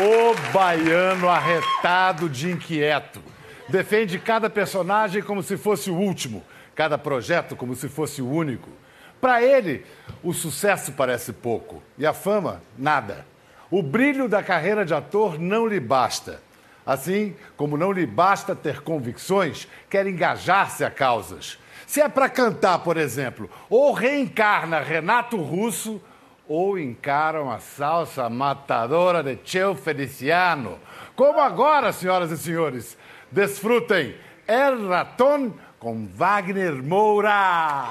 O baiano arretado de inquieto. Defende cada personagem como se fosse o último, cada projeto como se fosse o único. Para ele, o sucesso parece pouco e a fama, nada. O brilho da carreira de ator não lhe basta. Assim como não lhe basta ter convicções, quer engajar-se a causas. Se é para cantar, por exemplo, ou reencarna Renato Russo, ou encaram a salsa matadora de Cheo Feliciano. Como agora, senhoras e senhores, desfrutem El Raton com Wagner Moura.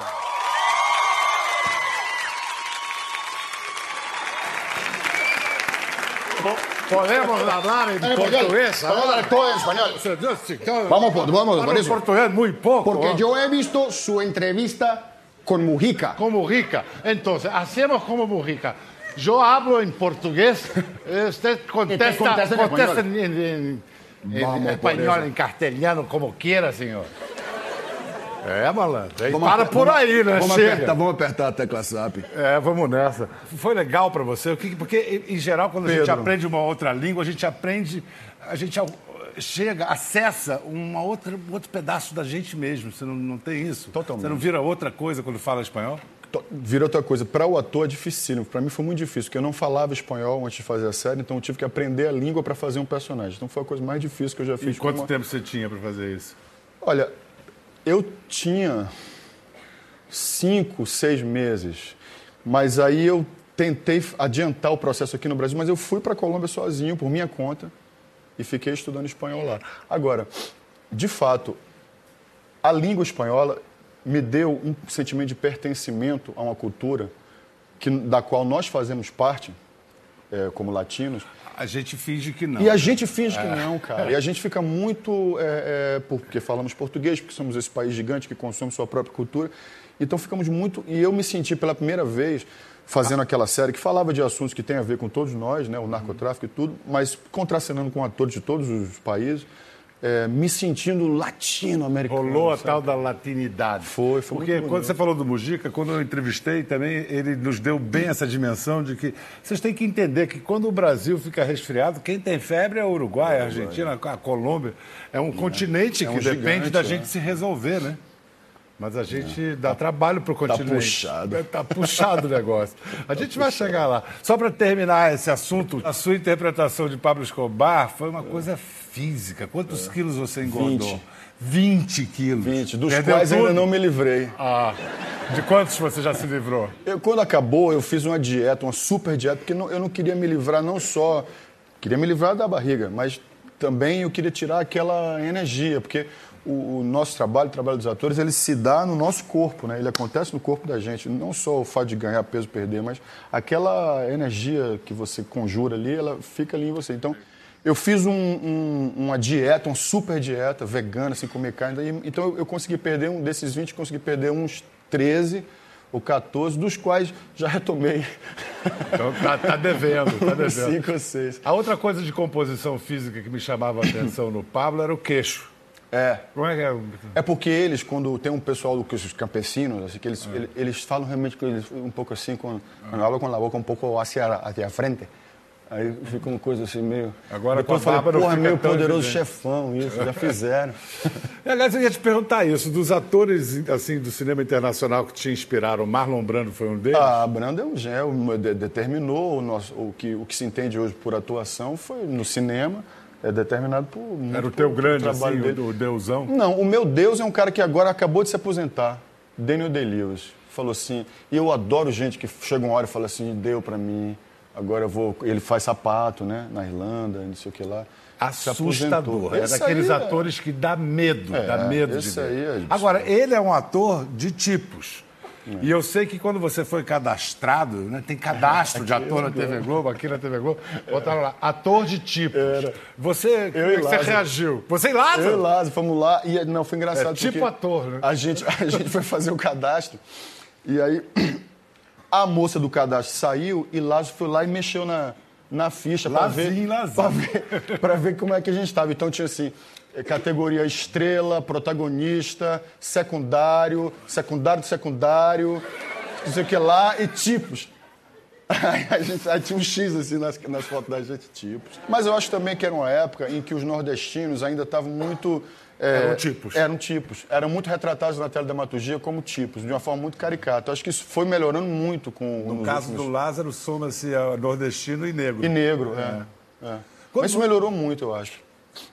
Podemos hablar en portugués. Vamos a hablar todo en español. Vamos, vamos, por Hablo eso. portugués muy poco. Porque ¿no? yo he visto su entrevista con Mujica. Como Mujica. Entonces, hacemos como Mujica. Yo hablo en portugués, eh, usted contesta, contesta contesta español. en, en- en Vamos por español, eso. en castellano, como quiera, senhor. É, malandro. Aí Vamos para aper- por vamos- aí, né? Vamos Chega. apertar, vamos apertar a tecla SAP. É, vamos nessa. Foi legal pra você? Porque, em geral, quando a gente Pedro. aprende uma outra língua, a gente aprende, a gente chega, acessa uma outra, um outro pedaço da gente mesmo. Você não, não tem isso? Totalmente. Você não vira outra coisa quando fala espanhol? Vira outra coisa. Para o ator é dificílimo. Para mim foi muito difícil, porque eu não falava espanhol antes de fazer a série, então eu tive que aprender a língua para fazer um personagem. Então foi a coisa mais difícil que eu já E fiz. quanto como- tempo você tinha pra fazer isso? Olha, eu tinha cinco, seis meses, mas aí eu tentei adiantar o processo aqui no Brasil, mas eu fui para a Colômbia sozinho, por minha conta, e fiquei estudando espanhol lá. Agora, de fato, a língua espanhola me deu um sentimento de pertencimento a uma cultura que, da qual nós fazemos parte, eh, como latinos, A gente finge que não. e a gente finge que não, cara. E a gente fica muito. é, é, porque falamos português, porque somos esse país gigante que consome sua própria cultura. Então ficamos muito. E eu me senti pela primeira vez fazendo aquela série que falava de assuntos que tem a ver com todos nós, né? O narcotráfico e tudo, mas contracenando com atores de todos os países, é, me sentindo latino-americano. Rolou a sabe? tal da latinidade. Foi, foi Porque quando você falou do Mujica, quando eu entrevistei também, ele nos deu bem essa dimensão de que vocês têm que entender que quando o Brasil fica resfriado, quem tem febre é o Uruguai, a Argentina, a Colômbia. É um continente É que um depende gigante, da é. gente se resolver, né? Mas a gente dá trabalho pro continente. puxado. Tá puxado o negócio. A gente vai chegar lá. Só para terminar esse assunto, a sua interpretação de Pablo Escobar foi uma coisa física. Quantos quilos você engordou? 20 quilos. 20, dos Perdeu quais ainda tudo? não me livrei. Ah, de quantos você já se livrou? Eu, quando acabou, eu fiz uma dieta, uma super dieta, porque não- eu não queria me livrar não só... Queria me livrar da barriga, mas também eu queria tirar aquela energia, porque o, o nosso trabalho, o trabalho dos atores, ele se dá no nosso corpo, né? Ele acontece no corpo da gente. Não só o fato de ganhar peso, perder, mas aquela energia que você conjura ali, ela fica ali em você. Então, eu fiz um- um- uma dieta, uma super dieta vegana, sem comer carne. Então, eu, eu consegui perder um desses 20, consegui perder uns 13 ou 14, dos quais já retomei Então tá, tá devendo, tá devendo. 5 ou 6. A outra coisa de composição física que me chamava a atenção no Pablo era o queixo. É. Como é que é? É porque eles, quando tem um pessoal do que os campesinos, assim, que eles, ele- eles falam realmente que eles, um pouco assim, com, quando falam com a boca um pouco hacia, hacia a frente. Aí fica uma coisa assim meio. Agora Depois com a porra, meio poderoso evidente." chefão, isso, já fizeram. E, aliás, eu ia te perguntar isso, dos atores assim do cinema internacional que te inspiraram, Marlon Brando foi um deles? Ah, Brando é um de- determinou o, nosso, o, que, o que se entende hoje por atuação, foi no cinema, é determinado por. muito era o teu por- por grande, trabalho assim, dele. o, deusão? Não, o meu Deus é um cara que agora acabou de se aposentar, Daniel Day-Lewis. Falou assim, e eu adoro gente que chega uma hora e fala assim, deu pra mim, agora eu vou... Ele faz sapato, né, na Irlanda, não sei o que lá. Se Assustador. aposentou. É daqueles é- atores que dá medo, É, dá medo de ver. aí é- Agora, ele é um ator de tipos. E eu sei que quando você foi cadastrado, né, tem cadastro de ator na TV Globo, aqui na TV Globo, botaram lá, ator de tipos. Você, como é que você reagiu? Você e Lázaro? Eu e Lázaro, fomos lá, e não, foi engraçado É tipo ator, né? A gente, a gente foi fazer o cadastro, e aí a moça do cadastro saiu, e Lázaro foi lá e mexeu na, na ficha para ver, pra ver, pra ver como é que a gente estava. Então tinha assim, categoria estrela, protagonista, secundário, secundário do secundário, não sei o que lá, e tipos. Aí a gente aí tinha um X assim nas, nas fotos da gente, tipos. Mas eu acho também que era uma época em que os nordestinos ainda estavam muito. é, Eram tipos. Eram tipos. Eram muito retratados na teledramaturgia como tipos, de uma forma muito caricata. Eu acho que isso foi melhorando muito com No caso últimos- do Lázaro, soma-se a nordestino e negro. E negro, é. é. Mas isso melhorou muito, eu acho.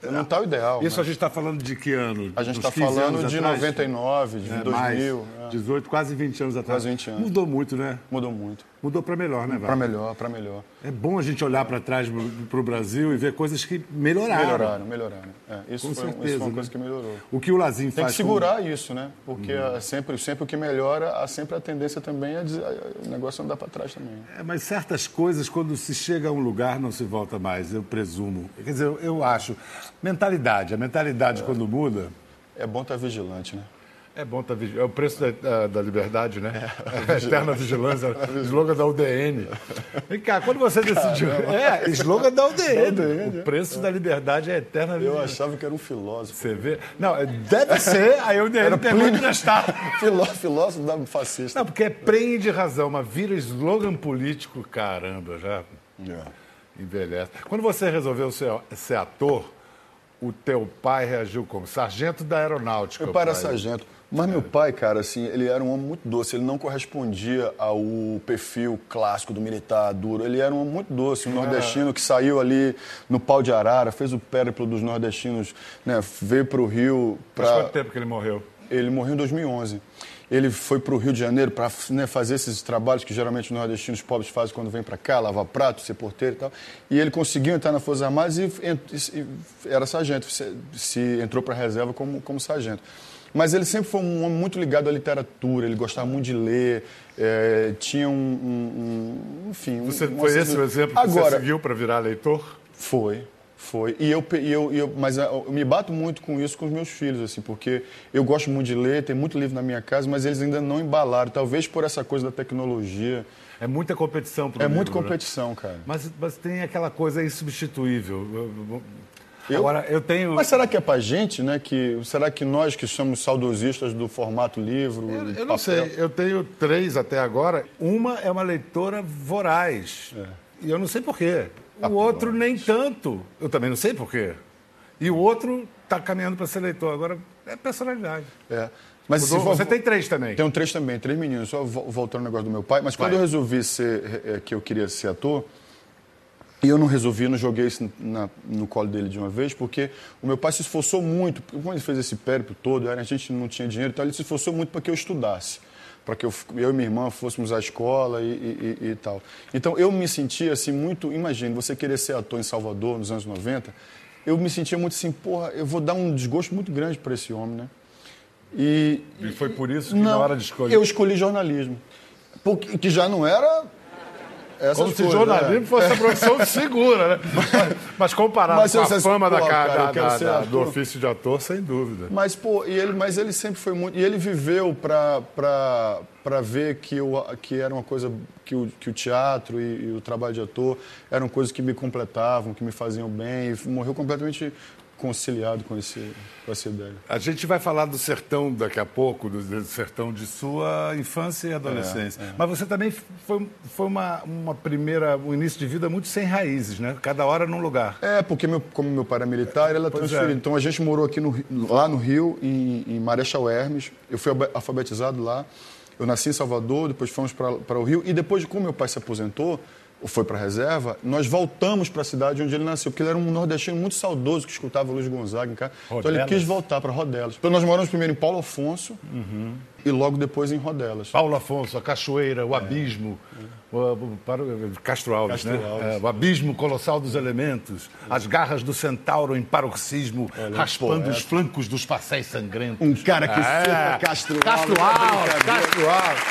Não está o ideal. Isso né? a gente está falando de que ano? A gente está 15 falando de atrás? 99, de É, 2000. mais, é. 18, quase 20 anos atrás. Quase 20 anos. Mudou muito, né? Mudou muito. Mudou para melhor, né, Para Val? melhor, para melhor. É bom a gente olhar para trás para o Brasil e ver coisas que melhoraram. Melhoraram, melhoraram. É, isso, Com foi, certeza, isso foi uma né? coisa que melhorou. O que o Lazinho Tem faz que com- segurar isso, né? Porque é sempre, sempre o que melhora, há sempre a tendência também a dizer, o negócio andar para trás também. É, mas certas coisas, quando se chega a um lugar, não se volta mais, eu presumo. Quer dizer, eu, eu acho. Mentalidade. A mentalidade, quando muda, É bom estar vigilante, né? É bom estar vigiando. É o preço da, da- da liberdade, né? A eterna vigilância. slogan da UDN. Vem cá, quando você decidiu. É, slogan da UDN. o preço da liberdade é a eterna Eu vigilância. achava que era um filósofo. Você vê? Não, deve ser. Aí a UDN pegou Plínio. emprestado. Filó, filósofo da fascista. Não, porque é prende de razão, mas vira slogan político, caramba, já É. envelhece. Quando você resolveu ser, ser ator, o teu pai reagiu como? Sargento da aeronáutica. Meu pai era sargento. Mas meu pai, cara, assim, ele era um homem muito doce. Ele não correspondia ao perfil clássico do militar duro. Ele era um homem muito doce, um nordestino que saiu ali no pau de arara, fez o périplo dos nordestinos, né? Veio para o Rio Faz para quanto tempo que ele morreu? Ele morreu em 2011. Ele foi para o Rio de Janeiro para fazer esses trabalhos que geralmente os nordestinos pobres fazem quando vêm para cá, lavar prato, ser porteiro e tal. E ele conseguiu entrar nas Forças Armadas e, ent- e era sargento, se, se entrou para a reserva como, como sargento. Mas ele sempre foi um homem muito ligado à literatura, ele gostava muito de ler, eh, tinha um, um- um- enfim... um- Você, uma foi esse o exemplo que Agora, você seguiu para virar leitor? foi, foi. E eu, e eu, eu, mas ah, eu me bato muito com isso com os meus filhos, assim, porque eu gosto muito de ler, tem muito livro na minha casa, mas eles ainda não embalaram, talvez por essa coisa da tecnologia. É muita competição pro É muita né? competição, cara. Mas, mas tem aquela coisa insubstituível. Eu- Agora, eu tenho. Mas será que é pra gente, né? Que, será que nós que somos saudosistas do formato livro, Eu, eu não sei, eu tenho três até agora. Uma é uma leitora voraz. E eu não sei porquê. O outro nem tanto. Eu também não sei porquê. E o outro está caminhando para ser leitor. Agora, é personalidade. É. Mas Mudou? for- Você tem três também. Tenho três também, três meninos. Só vo- voltando ao negócio do meu pai. Mas quando Vai. eu resolvi ser, eh, que eu queria ser ator, e eu não resolvi, eu não joguei isso na- no colo dele de uma vez, porque o meu pai se esforçou muito. porque Quando ele fez esse périplo todo, a gente não tinha dinheiro, então ele se esforçou muito para que eu estudasse. Para que eu, eu e minha irmã fôssemos à escola e, e- e- e tal. Então eu me sentia assim muito. Imagine, você querer ser ator em Salvador nos anos 90, eu me sentia muito assim, porra, eu vou dar um desgosto muito grande para esse homem, né? E, E foi por isso que na hora de escolher. eu escolhi jornalismo. Porque, que já não era. Essas Como se coisas, jornalismo né? fosse a profissão segura, né? Mas comparado Mas com a fama da, pô, ca- cara, da- da- da- do ofício de ator, sem dúvida. Mas, pô, e ele, mas ele sempre foi muito. E ele viveu para para ver que, o, que era uma coisa. Que o, que o teatro e, e o trabalho de ator eram coisas que me completavam, que me faziam bem. E morreu completamente conciliado com, esse, com essa ideia. A gente vai falar do sertão daqui a pouco, do, do sertão de sua infância e adolescência. Mas você também foi, foi uma, uma primeira, um início de vida muito sem raízes, né? Cada hora num lugar. É, porque meu, como meu pai era militar, ele era Pois transferido. é. Então a gente morou aqui no, lá no Rio, em, em Marechal Hermes. Eu fui alfabetizado lá. Eu nasci em Salvador, depois fomos para o Rio. E depois, como meu pai se aposentou, ou foi para a reserva, nós voltamos para a cidade onde ele nasceu, porque ele era um nordestino muito saudoso que escutava Luiz Gonzaga em casa. Então ele Rodelas? quis voltar para Rodelas. Então nós moramos primeiro em Paulo Afonso e logo depois em Rodelas. Paulo Afonso, a Cachoeira, o Abismo, o, o- para o- Castro Alves, Castro né? Alves. É, o Abismo Colossal dos Elementos, as garras do centauro em paroxismo, raspando os flancos dos passéis sangrentos. Um cara que É. cita Castro Castro Alves, é Alves, brincadeira. Castro Alves.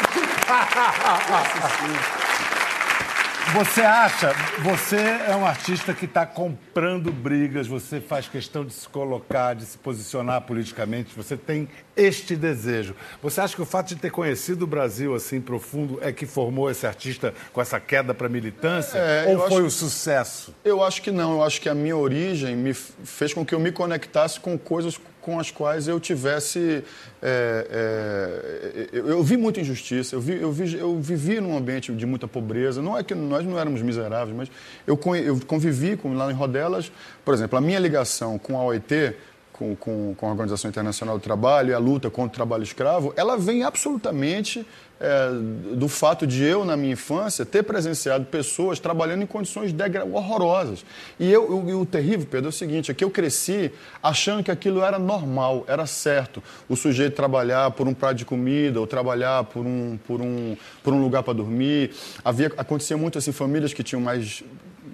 Você acha, você é um artista que está comprando brigas, você faz questão de se colocar, de se posicionar politicamente, você tem este desejo. Você acha que o fato de ter conhecido o Brasil assim profundo é que formou esse artista com essa queda para a militância? É, Ou foi o sucesso? Eu acho que não. Eu acho que a minha origem me fez com que eu me conectasse com coisas com as quais eu tivesse. É, é, eu, eu, vi muita injustiça, eu, vi, eu, vi, eu vivi num ambiente de muita pobreza. Não é que nós não éramos miseráveis, mas eu, eu convivi com, lá em Rodelas. Por exemplo, a minha ligação com a OIT com, com, com, a Organização Internacional do Trabalho e a luta contra o trabalho escravo, ela vem absolutamente é, do fato de eu, na minha infância, ter presenciado pessoas trabalhando em condições horrorosas. E eu, eu, o terrível, Pedro, é o seguinte, é que eu cresci achando que aquilo era normal, era certo. O sujeito trabalhar por um prato de comida, ou trabalhar por um, por um, por um lugar para dormir. Havia, acontecia muito assim, famílias que tinham mais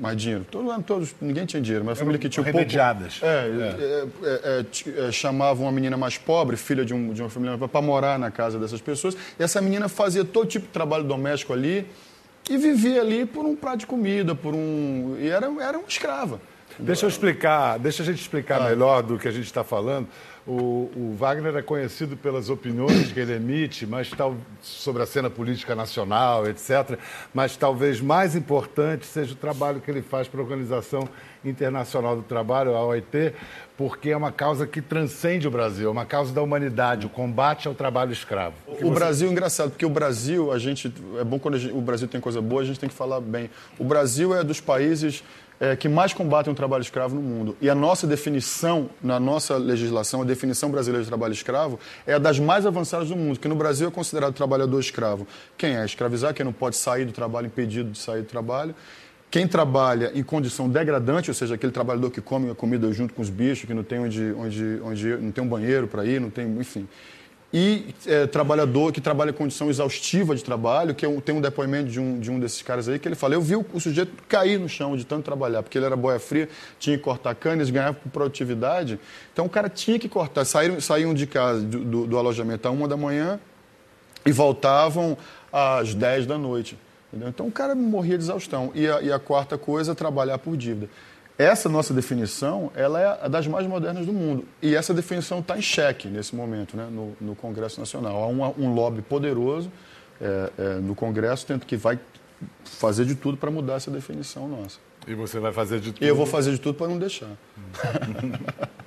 mais dinheiro. Todos, todos, ninguém tinha dinheiro, mas a família que tinha pouco... Remediadas. É, é. É, é, chamavam uma menina mais pobre, filha de, um, de uma família, para morar na casa dessas pessoas. E essa menina fazia todo tipo de trabalho doméstico ali e vivia ali por um prato de comida, por um... E era, era uma escrava. Deixa eu explicar, deixa a gente explicar ah. melhor do que a gente está falando. O, o, Wagner é conhecido pelas opiniões que ele emite, mas tal, sobre a cena política nacional, etc. Mas talvez mais importante seja o trabalho que ele faz para a Organização Internacional do Trabalho, a OIT, porque é uma causa que transcende o Brasil, é uma causa da humanidade, o combate ao trabalho escravo. O, você... Brasil é engraçado, porque o Brasil, a gente é bom quando gente, o Brasil tem coisa boa, a gente tem que falar bem. O Brasil é dos países é, que mais combatem o trabalho escravo no mundo. E a nossa definição, na nossa legislação, a definição brasileira de trabalho escravo é a das mais avançadas do mundo, que no Brasil é considerado trabalhador escravo. Quem é escravizar, quem não pode sair do trabalho, impedido de sair do trabalho. Quem trabalha em condição degradante, ou seja, aquele trabalhador que come a comida junto com os bichos, que não tem onde, onde, onde não tem um banheiro para ir, não tem, enfim e é, trabalhador que trabalha em condição exaustiva de trabalho, que eu, tem um depoimento de um, de um desses caras aí, que ele fala, eu vi o, o, sujeito cair no chão de tanto trabalhar, porque ele era boia fria, tinha que cortar canas, ganhava por produtividade, então o cara tinha que cortar, saíram, saíam de casa, do, do, do alojamento às uma da manhã e voltavam às dez da noite. Entendeu? Então o cara morria de exaustão. E a, e a quarta coisa, trabalhar por dívida. Essa nossa definição, ela é a das mais modernas do mundo. E essa definição está em xeque nesse momento, né, no, no Congresso Nacional. Há um, um lobby poderoso é, é, no Congresso tento que vai fazer de tudo para mudar essa definição nossa. E você vai fazer de tudo? Eu vou fazer de tudo para não deixar.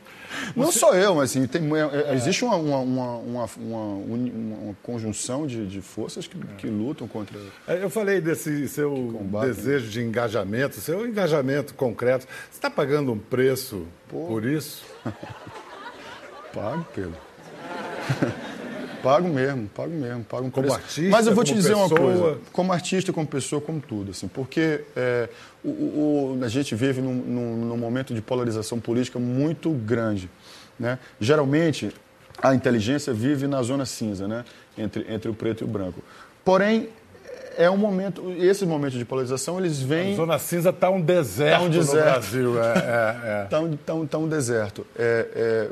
Não só eu, mas assim, tem, é, é, existe uma, uma, uma, uma, conjunção de, de forças que, que, lutam contra. É, eu falei desse seu combate, desejo né? de engajamento, seu engajamento concreto. Você está pagando um preço Pô. por isso? Pago, Pedro. pago mesmo, pago mesmo, pago um como preço. artista, Mas eu vou te dizer pessoa... uma coisa, como artista, como pessoa, como tudo, assim, porque é, o, o, a gente vive num, num, num, momento de polarização política muito grande, né? Geralmente a inteligência vive na zona cinza, né? Entre, entre o preto e o branco. Porém, é um momento, esse momento de polarização, eles vêm... A zona cinza está um deserto, tá um deserto no Brasil. Está é, é, é. tá um, tá um, tá um deserto. É, é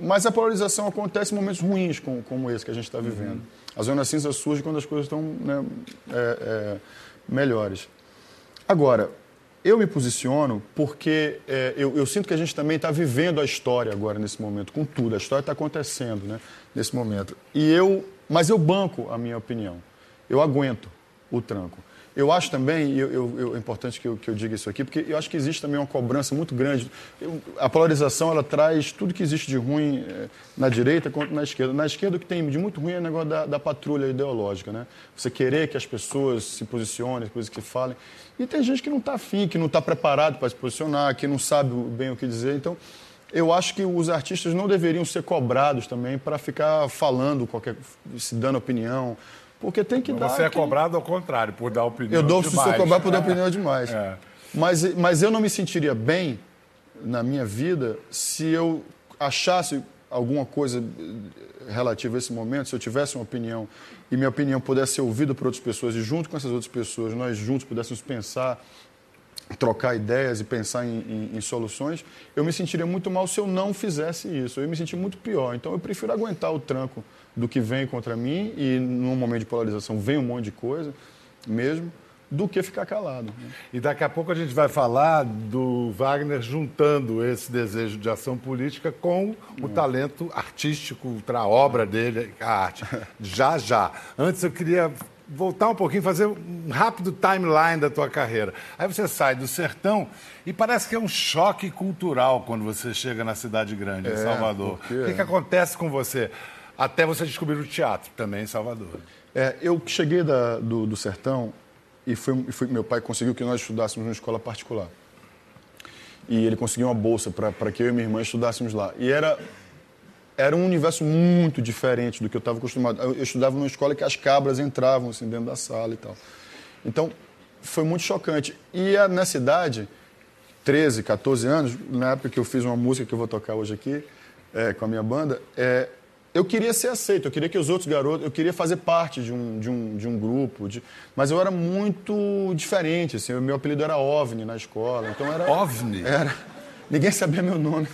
mas a polarização acontece em momentos ruins como, como esse que a gente está vivendo. Uhum. A zona cinza surge quando as coisas estão né, é, é, melhores. Agora, eu me posiciono porque é, eu, eu, sinto que a gente também está vivendo a história agora nesse momento, com tudo. A história está acontecendo né, nesse momento. E eu, mas eu banco a minha opinião. Eu aguento o tranco. Eu acho também, eu, eu, é importante que eu, que eu diga isso aqui, porque eu acho que existe também uma cobrança muito grande. Eu, a polarização, ela traz tudo que existe de ruim é, na direita quanto na esquerda. Na esquerda, o que tem de muito ruim é o negócio da, da patrulha ideológica, né? Você querer que as pessoas se posicionem, coisas que falem. E tem gente que não está afim, que não está preparado para se posicionar, que não sabe bem o que dizer. Então, eu acho que os artistas não deveriam ser cobrados também para ficar falando, qualquer, se dando opinião. Porque tem que Mas dar. Você é cobrado ao contrário, por dar opinião. Eu dou se sou cobrado por dar opinião demais. É. Mas, mas eu não me sentiria bem na minha vida se eu achasse alguma coisa relativa a esse momento, se eu tivesse uma opinião e minha opinião pudesse ser ouvida por outras pessoas e junto com essas outras pessoas nós juntos pudéssemos pensar, trocar ideias e pensar em, em, em, soluções, eu me sentiria muito mal se eu não fizesse isso. Eu me sentiria muito pior. Então eu prefiro aguentar o tranco do que vem contra mim e num momento de polarização vem um monte de coisa mesmo do que ficar calado. Né? E daqui a pouco a gente vai falar do Wagner juntando esse desejo de ação política com o hum. talento artístico, a obra dele, a arte. Já, já. Antes eu queria voltar um pouquinho, fazer um rápido timeline da tua carreira. Aí você sai do sertão e parece que é um choque cultural quando você chega na cidade grande, em É, Salvador. porque- O que, que acontece com você? Até você descobrir o teatro também em Salvador. É, eu cheguei da- do, do sertão e fui, e fui- meu pai conseguiu que nós estudássemos numa escola particular. E ele conseguiu uma bolsa para que eu e minha irmã estudássemos lá. E era, era um universo muito diferente do que eu estava acostumado. Eu, eu estudava numa escola que as cabras entravam assim, dentro da sala e tal. Então, foi muito chocante. E a, na cidade, 13, 14 anos, na época que eu fiz uma música que eu vou tocar hoje aqui, é, com a minha banda, é, eu queria ser aceito, eu queria que os outros garotos, eu queria fazer parte de um, de um, de um grupo, de- mas eu era muito diferente, assim, o meu apelido era OVNI na escola, então era... OVNI? Era. Ninguém sabia meu nome.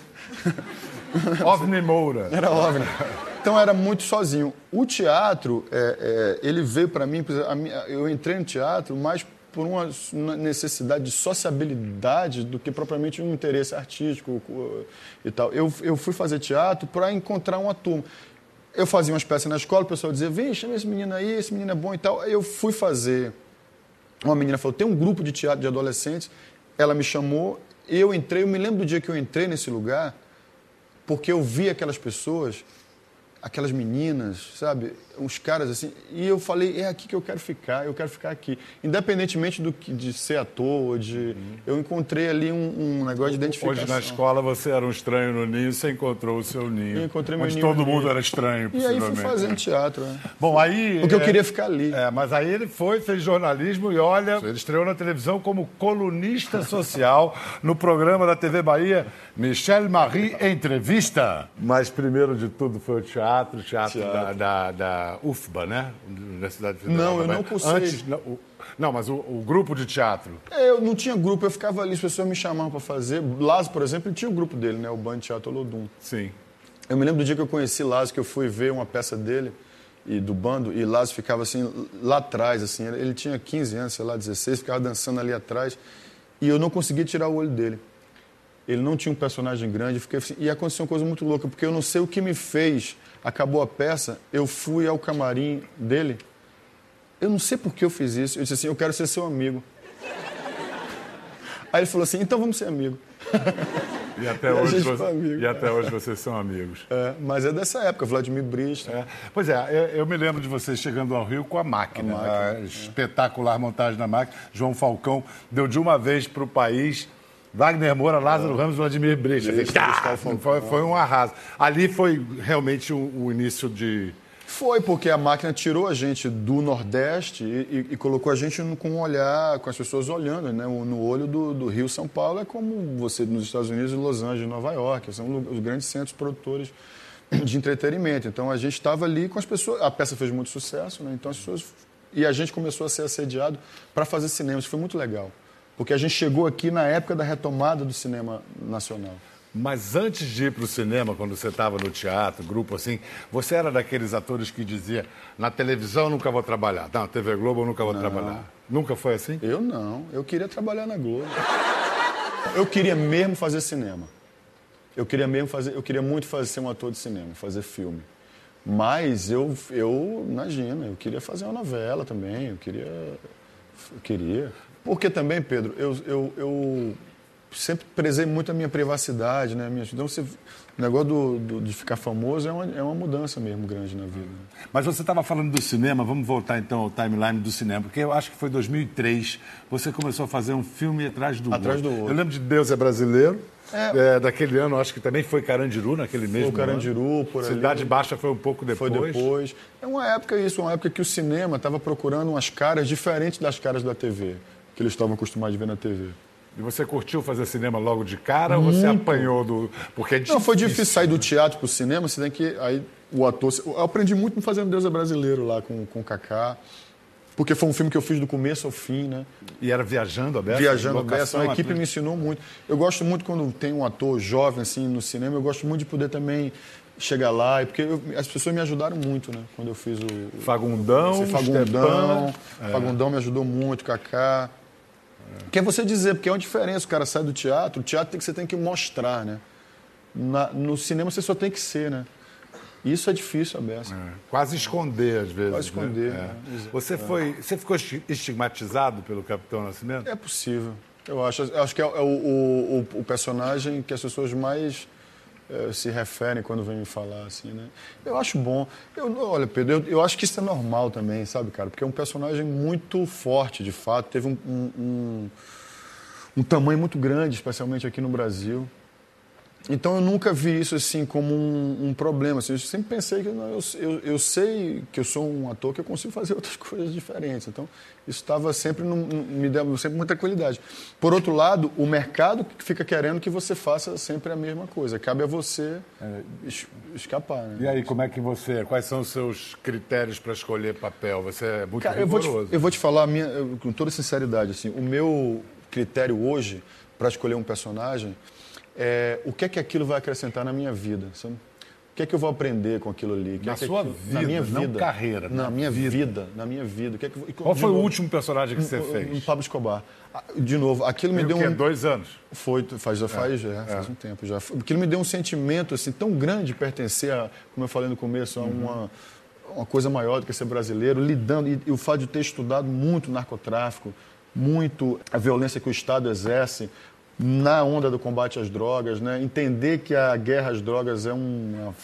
OVNI Moura. Era OVNI. Então era muito sozinho. O teatro, é, é, ele veio para mim, eu entrei no teatro mais por uma uma necessidade de sociabilidade do que propriamente um interesse artístico co- e tal. Eu, eu fui fazer teatro para encontrar uma turma. Eu fazia umas peças na escola, o pessoal dizia, vem, chama esse menino aí, esse menino é bom e tal. Eu fui fazer. Uma menina falou, tem um grupo de teatro de adolescentes. Ela me chamou, eu entrei, eu me lembro do dia que eu entrei nesse lugar, porque eu vi aquelas pessoas, aquelas meninas, sabe, uns caras assim, e eu falei, é aqui que eu quero ficar, eu quero ficar aqui. Independentemente do que, de ser ator, de, eu encontrei ali um, um negócio de identificação. Hoje na escola você era um estranho no ninho, você encontrou o seu ninho. Eu encontrei meu onde ninho todo mundo ninho. era estranho, E aí fui possivelmente. fazendo teatro, né? Bom, aí. Porque eu é, queria ficar ali. É, mas aí ele foi, fez jornalismo e olha, ele estreou na televisão como colunista social no programa da TV Bahia, Michel Marie Entrevista. Mas primeiro de tudo foi o teatro, o teatro, Da, da, da UFBA, né? Universidade Federal. Não, eu não cursei. Antes, não, o- não, mas o, o grupo de teatro. É, eu não tinha grupo, eu ficava ali, as pessoas me chamavam para fazer. Lázaro, por exemplo, ele tinha o grupo dele, né? O Band Teatro Olodum. Sim. Eu me lembro do dia que eu conheci Lázaro, que eu fui ver uma peça dele e do bando, e Lázaro ficava assim, lá atrás, assim, ele tinha 15 anos, sei lá, 16, ficava dançando ali atrás, e eu não conseguia tirar o olho dele. Ele não tinha um personagem grande, fiquei assim, e aconteceu uma coisa muito louca, porque eu não sei o que me fez, acabou a peça, eu fui ao camarim dele, eu não sei por que eu fiz isso, eu disse assim, eu quero ser seu amigo. Aí ele falou assim, então vamos ser amigos. E até, E hoje, você- amigo. e até hoje vocês são amigos. É, mas é dessa época, Vladimir Brista. É. Pois é, eu, me lembro de você chegando ao Rio com a máquina. A máquina, a espetacular montagem da máquina. João Falcão deu de uma vez para o país. Wagner Moura, Lázaro Ramos, Vladimir Tá! Gustavo Falcão. Foi, foi um arraso. Ali foi realmente o, o início de. Foi, porque a máquina tirou a gente do Nordeste e, e- e colocou a gente no- com um olhar, com as pessoas olhando, né? No olho do, do Rio São Paulo é como você nos Estados Unidos, Los Angeles, Nova York, são os grandes centros produtores de entretenimento. Então a gente estava ali com as pessoas. A peça fez muito sucesso, né? Então as pessoas. E a gente começou a ser assediado para fazer cinema. Isso foi muito legal. Porque a gente chegou aqui na época da retomada do cinema nacional. Mas antes de ir para o cinema, quando você estava no teatro, grupo assim, você era daqueles atores que dizia: na televisão eu nunca vou trabalhar, não, na TV Globo eu nunca vou trabalhar. Nunca foi assim? Eu não. Eu queria trabalhar na Globo. Eu queria mesmo fazer cinema. Eu queria mesmo fazer, eu queria muito fazer ser um ator de cinema, fazer filme. Mas eu, eu imagina, eu queria fazer uma novela também, eu queria, eu queria. Porque também, Pedro, eu, eu, eu sempre prezei muito a minha privacidade, né? Minha, então, você, o negócio do, do- de ficar famoso é uma, é uma mudança mesmo grande na vida. Mas você estava falando do cinema, vamos voltar então ao timeline do cinema, porque eu acho que foi 2003, você começou a fazer um filme atrás do Atrás outro. do outro. Eu lembro de Deus é Brasileiro, É. é, daquele ano, acho que também foi Carandiru, naquele mesmo o Carandiru, ano. por ali. Cidade Baixa foi um pouco depois. Foi depois. É uma época isso, uma época que o cinema estava procurando umas caras diferentes das caras da TV, que eles estavam acostumados a ver na TV. E você curtiu fazer cinema logo de cara ou você apanhou do... Porque é Não, foi difícil sair do teatro para o cinema, você tem que... Aí o ator... Eu aprendi muito fazendo Deus é Brasileiro lá com, com o Kaká, porque foi um filme que eu fiz do começo ao fim, né? E era viajando a beça? Viajando a locação, beça, a equipe me ensinou muito. Eu gosto muito quando tem um ator jovem assim no cinema, eu gosto muito de poder também chegar lá, porque eu- as pessoas me ajudaram muito, né? Quando eu fiz o, Fagundão, Fagundão, Stepan, é. Fagundão me ajudou muito, Kaká. Que é você dizer, porque é uma diferença, o cara sai do teatro, o teatro tem que, você tem que mostrar, né? Na- no cinema você só tem que ser, né? Isso é difícil, a beça. É. Quase esconder, às vezes. Quase esconder. Né? né? Você, foi, você ficou estigmatizado pelo Capitão Nascimento? É possível. Eu acho, eu acho que é, o, o, o, o personagem que as pessoas mais se referem quando vêm me falar, assim, né? Eu acho bom. Eu, olha, Pedro, eu, eu, acho que isso é normal também, sabe, cara? Porque é um personagem muito forte, de fato. Teve um, um, um, um tamanho muito grande, especialmente aqui no Brasil. Então eu nunca vi isso assim como um, um problema. Assim, eu sempre pensei que não, eu, eu, eu, sei que eu sou um ator que eu consigo fazer outras coisas diferentes. Então isso estava sempre num, me deu sempre muita qualidade. Por outro lado, o mercado fica querendo que você faça sempre a mesma coisa. Cabe a você é, escapar. Né? E aí como é que você? Quais são os seus critérios para escolher papel? Você é muito Cara, rigoroso. Eu vou te, eu vou te falar minha, com toda sinceridade assim. O meu critério hoje para escolher um personagem é, o que é que aquilo vai acrescentar na minha vida. Sabe? O que é que eu vou aprender com aquilo ali? na é sua aquilo, vida, na minha vida, não carreira. Na minha vida. vida. na minha vida. Que é que, Qual foi novo, o último personagem que você um, fez? Um Pablo Escobar. De novo, aquilo me deu um... dois anos? Foi, faz, já faz, é, já, faz é. um tempo já. Aquilo me deu um sentimento assim tão grande de pertencer, a, como eu falei no começo, a uhum. uma, uma coisa maior do que ser brasileiro, lidando, e, e o fato de ter estudado muito narcotráfico, muito a violência que o Estado exerce, na onda do combate às drogas, né? entender que a guerra às drogas é uma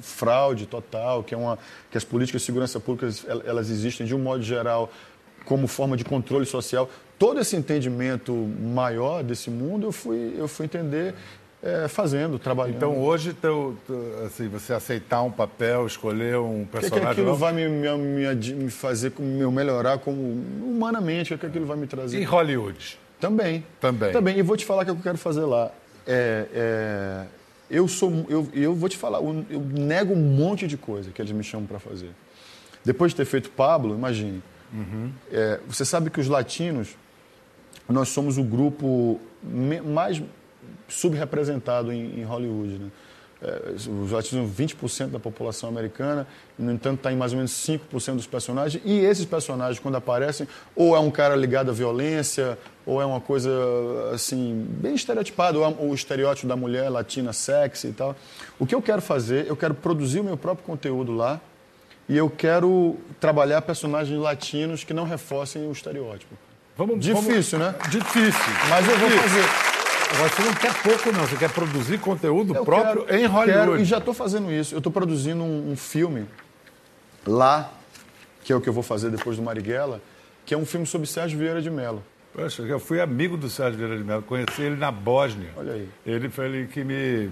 fraude total, que, é uma, que as políticas de segurança pública elas existem de um modo geral como forma de controle social. Todo esse entendimento maior desse mundo eu fui, eu fui entender é, fazendo, trabalhando. Então hoje teu, assim, você aceitar um papel, escolher um personagem. O que, que aquilo vai me, me, me, fazer me melhorar como humanamente? O que, que aquilo vai me trazer? Em Hollywood? Também. Também. Também. E vou te falar o que eu quero fazer lá. É, é, eu sou, eu, eu vou te falar, eu, eu, nego um monte de coisa que eles me chamam para fazer. Depois de ter feito Pablo, imagine. Uhum. É, você sabe que os latinos, nós somos o grupo mais subrepresentado em, em Hollywood, né? É, os latinos 20% da população americana, no entanto está em mais ou menos 5% dos personagens, e esses personagens, quando aparecem, ou é um cara ligado à violência, ou é uma coisa assim, bem estereotipada, ou é o estereótipo da mulher latina sexy e tal. O que eu quero fazer, eu quero produzir o meu próprio conteúdo lá, e eu quero trabalhar personagens latinos que não reforcem o estereótipo. Vamos, Difícil, vamos... né? Difícil. Mas eu vou fazer. Agora, você não quer pouco, não. Você quer produzir conteúdo eu próprio quero, em Hollywood. Quero, e já estou fazendo isso. Eu estou produzindo um, um, filme lá, que é o que eu vou fazer depois do Marighella, que é um filme sobre Sérgio Vieira de Mello. Poxa, eu fui amigo do Sérgio Vieira de Mello. Conheci ele na Bósnia. Olha aí. Ele foi ele que me,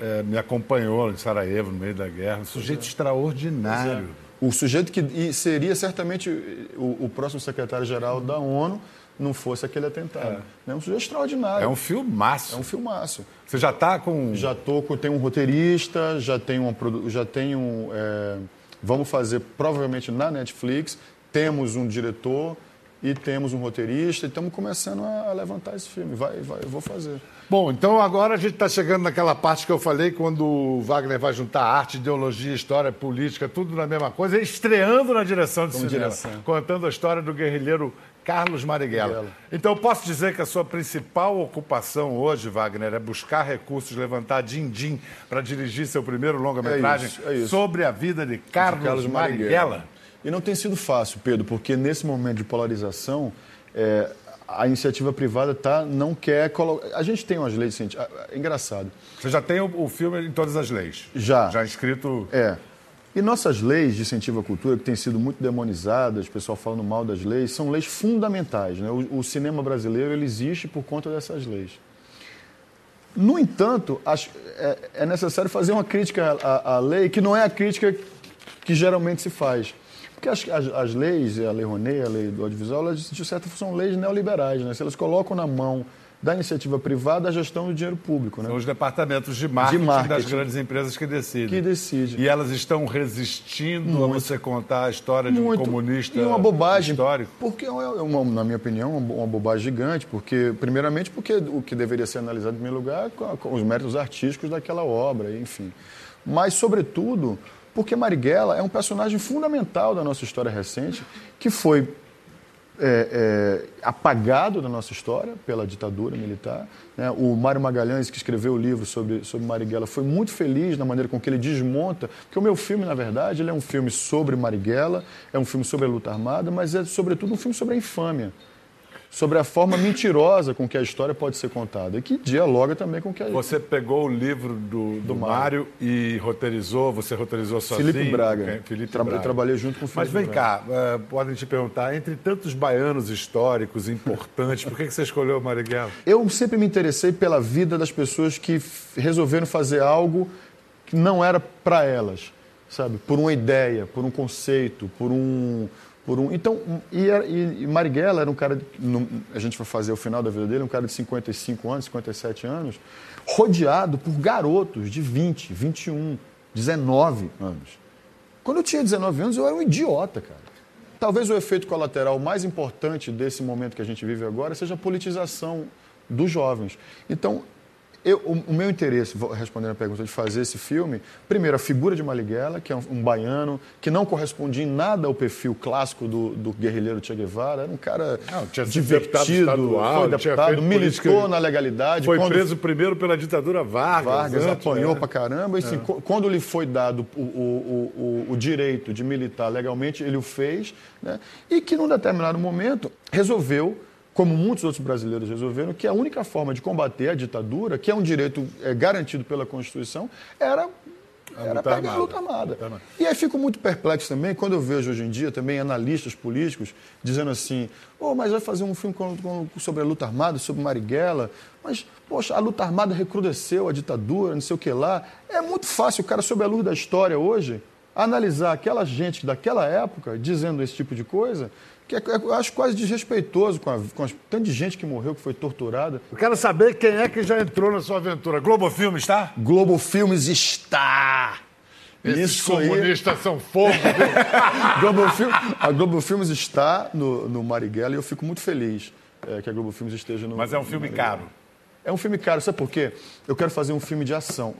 é, me acompanhou em Sarajevo, no meio da guerra. Um sujeito é. extraordinário. É. O sujeito que seria certamente o, o próximo secretário-geral da ONU não fosse aquele atentado. É, é um sujeito extraordinário. É um filmaço. É um filmaço. Você já está com... Já estou com... Tenho um roteirista, já tenho, uma, já tenho é, vamos fazer provavelmente na Netflix, temos um diretor e temos um roteirista e estamos começando a, levantar esse filme. Vai, vai, eu vou fazer. Bom, então agora a gente está chegando naquela parte que eu falei, quando o Wagner vai juntar arte, ideologia, história, política, tudo na mesma coisa, estreando na direção de Com cinema, direção. contando a história do guerrilheiro Carlos Marighella. Então, eu posso dizer que a sua principal ocupação hoje, Wagner, é buscar recursos, levantar din-din para dirigir seu primeiro longa-metragem é é sobre a vida de Carlos, de Carlos Marighella. Marighella. E não tem sido fácil, Pedro, porque nesse momento de polarização, é, a iniciativa privada tá, não quer colocar. A gente tem umas leis científicas. É engraçado. Você já tem o, o filme em todas as leis? Já. Já inscrito. É. E nossas leis de incentivo à cultura, que têm sido muito demonizadas, o pessoal falando mal das leis, são leis fundamentais. Né? O, o cinema brasileiro ele existe por conta dessas leis. No entanto, acho, é, é, necessário fazer uma crítica à, à, lei, que não é a crítica que geralmente se faz. Porque as, as, as leis, a Lei Rouanet, a Lei do Audiovisual, elas, de forma, são leis neoliberais. Né? Se elas colocam na mão da iniciativa privada a gestão do dinheiro público. Né? São os departamentos de marketing, de marketing, das grandes empresas que decidem. Que decidem. E elas estão resistindo Muito. a você contar a história de Muito. um comunista e uma bobagem, histórico? Porque, é uma, na minha opinião, uma bobagem gigante. Porque, primeiramente, porque o que deveria ser analisado em primeiro lugar com os méritos artísticos daquela obra, enfim. Mas, sobretudo, porque Marighella é um personagem fundamental da nossa história recente, que foi é, é, apagado da nossa história pela ditadura militar. Né? O Mário Magalhães, que escreveu o livro sobre, sobre Marighella, foi muito feliz na maneira com que ele desmonta, porque o meu filme, na verdade, ele é um filme sobre Marighella, é um filme sobre a luta armada, mas é, sobretudo, um filme sobre a infâmia sobre a forma mentirosa com que a história pode ser contada e que dialoga também com que a Você pegou o livro do, do, do Mário e roteirizou, você roteirizou sozinho? Felipe Braga. Felipe Tra Braga. Trabalhei junto com o Felipe Mas vem Braga. cá, uh, podem te perguntar, entre tantos baianos históricos importantes, por que, que você escolheu Marighella? Eu sempre me interessei pela vida das pessoas que resolveram fazer algo que não era para elas, sabe? Por uma ideia, por um conceito, por um por um, então, e, e, Marighella era um cara, a gente vai fazer o final da vida dele, um cara de 55 anos, 57 anos, rodeado por garotos de 20, 21, 19 anos. Quando eu tinha 19 anos, eu era um idiota, cara. Talvez o efeito colateral mais importante desse momento que a gente vive agora seja a politização dos jovens. Então, eu, o, o, meu interesse, respondendo a pergunta de fazer esse filme, primeiro, a figura de Marighella, que é um, um, baiano, que não correspondia em nada ao perfil clássico do, do guerrilheiro Che Guevara, era um cara não, divertido, estadual, foi deputado, militou na legalidade. Foi quando, preso primeiro pela ditadura Vargas. Vargas antes, apanhou é. pra caramba. Assim, é. Quando lhe foi dado o, o, o, o direito de militar legalmente, ele o fez, né? e que num determinado momento resolveu como muitos outros brasileiros resolveram, que a única forma de combater a ditadura, que é um direito é, garantido pela Constituição, era era pegar armada. a luta armada. E aí fico muito perplexo também quando eu vejo hoje em dia também analistas políticos dizendo assim: oh, mas vai fazer um filme com, com, sobre a luta armada, sobre Marighella, mas, poxa, a luta armada recrudesceu, a ditadura, não sei o que lá. É muito fácil o cara, sob a luz da história hoje, analisar aquela gente daquela época dizendo esse tipo de coisa que é, eu acho quase desrespeitoso com, a, com a, tanto de gente que morreu, que foi torturada. Eu quero saber quem é que já entrou na sua aventura. Globo Filmes está? Globo Filmes está! Esses Isso comunistas aí. são fogo. Globo Film, a Globo Filmes está no, no Marighella e eu fico muito feliz é, que a Globo Filmes esteja no Mas é um filme caro. É um filme caro, sabe por quê? Eu quero fazer um filme de ação.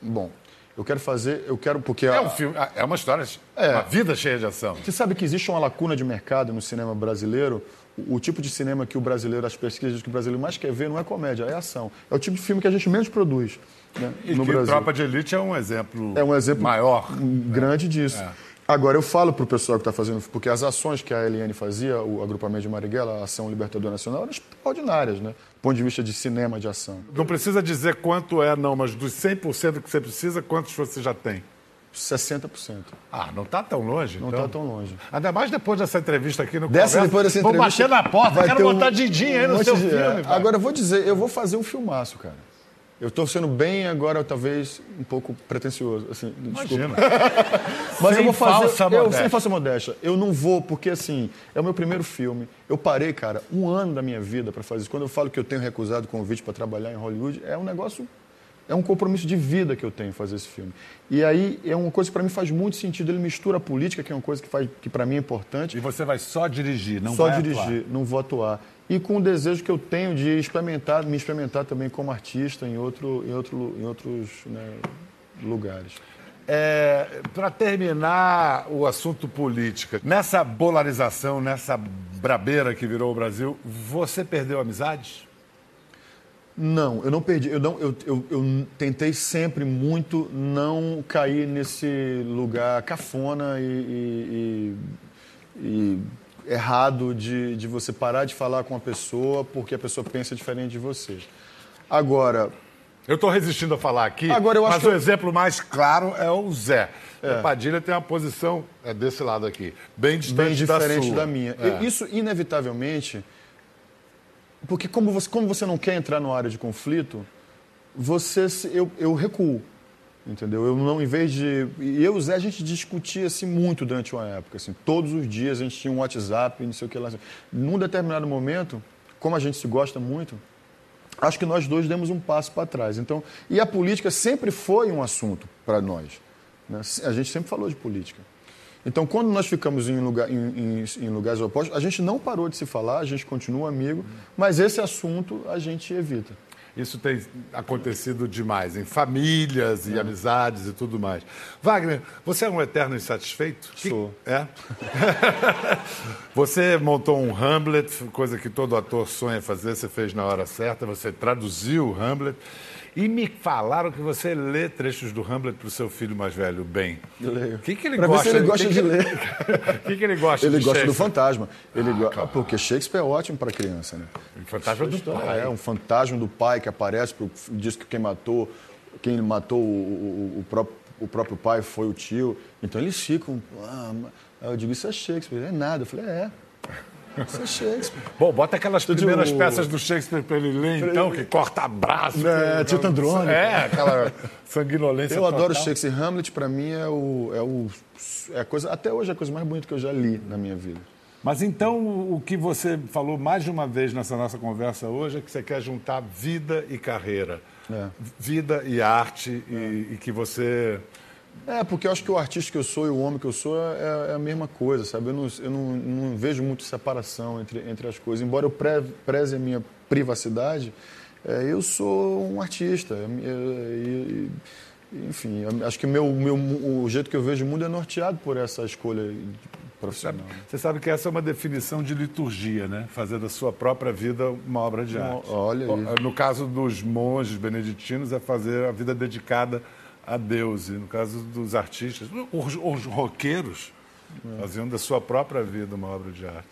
Bom, eu quero fazer, eu quero porque é um filme, é uma história, é uma vida cheia de ação. Você sabe que existe uma lacuna de mercado no cinema brasileiro. O, tipo de cinema que o brasileiro, as pesquisas que o brasileiro mais quer ver não é comédia, é ação. É o tipo de filme que a gente menos produz. Né, e no Brasil. Tropa de Elite é um exemplo. É um exemplo maior, grande né? disso. É. Agora, eu falo para o pessoal que está fazendo, porque as ações que a Eliane fazia, o agrupamento de Marighella, a Ação Libertadora Nacional, eram extraordinárias, né? Do ponto de vista de cinema, de ação. Não precisa dizer quanto é, não, mas dos 100% que você precisa, quantos você já tem? 60%. Ah, não está tão longe, Não está então. tão longe. Ainda mais depois dessa entrevista aqui no Dessa conversa, depois dessa entrevista. Vou bater na porta, quero botar um, Didinho aí no seu de... filme. Agora, eu vou dizer, eu vou fazer um filmaço, cara. Eu estou sendo bem agora, talvez, um pouco pretencioso. Assim, Imagina. Mas sem eu vou fazer. Falsa eu, sem falsa modéstia. Eu não vou, porque assim, é o meu primeiro filme. Eu parei, cara, um ano da minha vida para fazer isso. Quando eu falo que eu tenho recusado convite para trabalhar em Hollywood, é um negócio. É um compromisso de vida que eu tenho fazer esse filme. E aí é uma coisa que para mim faz muito sentido. Ele mistura a política, que é uma coisa que, faz, que para mim é importante. E você vai só dirigir, não só vai dirigir, atuar. não vou atuar e com o desejo que eu tenho de experimentar, me experimentar também como artista em, outro, em, outro, em outros né, lugares. É, Para terminar o assunto política, nessa polarização, nessa brabeira que virou o Brasil, você perdeu amizades? Não, eu não perdi. Eu, não, eu, eu, eu, tentei sempre muito não cair nesse lugar cafona e, e, e errado de, de você parar de falar com a pessoa porque a pessoa pensa diferente de você. Agora. Eu estou resistindo a falar aqui, Agora, eu acho mas que o eu... exemplo mais claro é o Zé. É. O Padilha tem uma posição é desse lado aqui, bem distante bem diferente da, da minha. É. Isso, inevitavelmente, porque como você, como você não quer entrar no área de conflito, você eu, eu recuo. Entendeu? Eu não, em vez de. E eu e o Zé, a gente discutia assim muito durante uma época. Assim, todos os dias a gente tinha um WhatsApp, não sei o que lá. Num determinado momento, como a gente se gosta muito, acho que nós dois demos um passo para trás. Então, e a política sempre foi um assunto para nós. Né? A gente sempre falou de política. Então, quando nós ficamos em, lugar, em, em, em, lugares opostos, a gente não parou de se falar, a gente continua amigo, mas esse assunto a gente evita. Isso tem acontecido demais, em famílias e é. amizades e tudo mais. Wagner, você é um eterno insatisfeito? Sou. É? você montou um Hamlet, coisa que todo ator sonha fazer, você fez na hora certa, você traduziu o Hamlet. E me falaram que você lê trechos do Hamlet para o seu filho mais velho, bem. Leio. O que, que ele pra gosta? Ver se ele gosta que de que... ler. O que, que ele gosta Ele gosta do fantasma. Ele ah, go... ah, porque Shakespeare é ótimo para criança, né? O fantasma do pai. É, um fantasma do pai que aparece, pro... diz que quem matou, quem matou o, o, o, próprio, o próprio pai foi o tio. Então eles ficam. Ah, eu digo, isso é Shakespeare. É nada. Eu falei, é. Isso é Shakespeare. Bom, bota aquelas primeiras peças do Shakespeare para ele ler, então, que corta braço. É, Tito Andrônico. É, aquela sanguinolência. Eu total. adoro Shakespeare. Hamlet, para mim, é, o, é, o, é a coisa, até hoje, é a coisa mais bonita que eu já li na minha vida. Mas então, o que você falou mais de uma vez nessa nossa conversa hoje é que você quer juntar vida e carreira. É. Vida e arte, é. e, e que você é, porque eu acho que o artista que eu sou e o homem que eu sou é, é a mesma coisa, sabe? Eu, não, eu não, não, vejo muito separação entre, entre as coisas. Embora eu pre, preze a minha privacidade, é, eu sou um artista. E, enfim, acho que meu, meu, o jeito que eu vejo o mundo é norteado por essa escolha profissional. Você sabe que essa é uma definição de liturgia, né? Fazer da sua própria vida uma obra de arte. Olha aí. No caso dos monges beneditinos, é fazer a vida dedicada a Deus. E no caso dos artistas, os, os roqueiros faziam da sua própria vida uma obra de arte.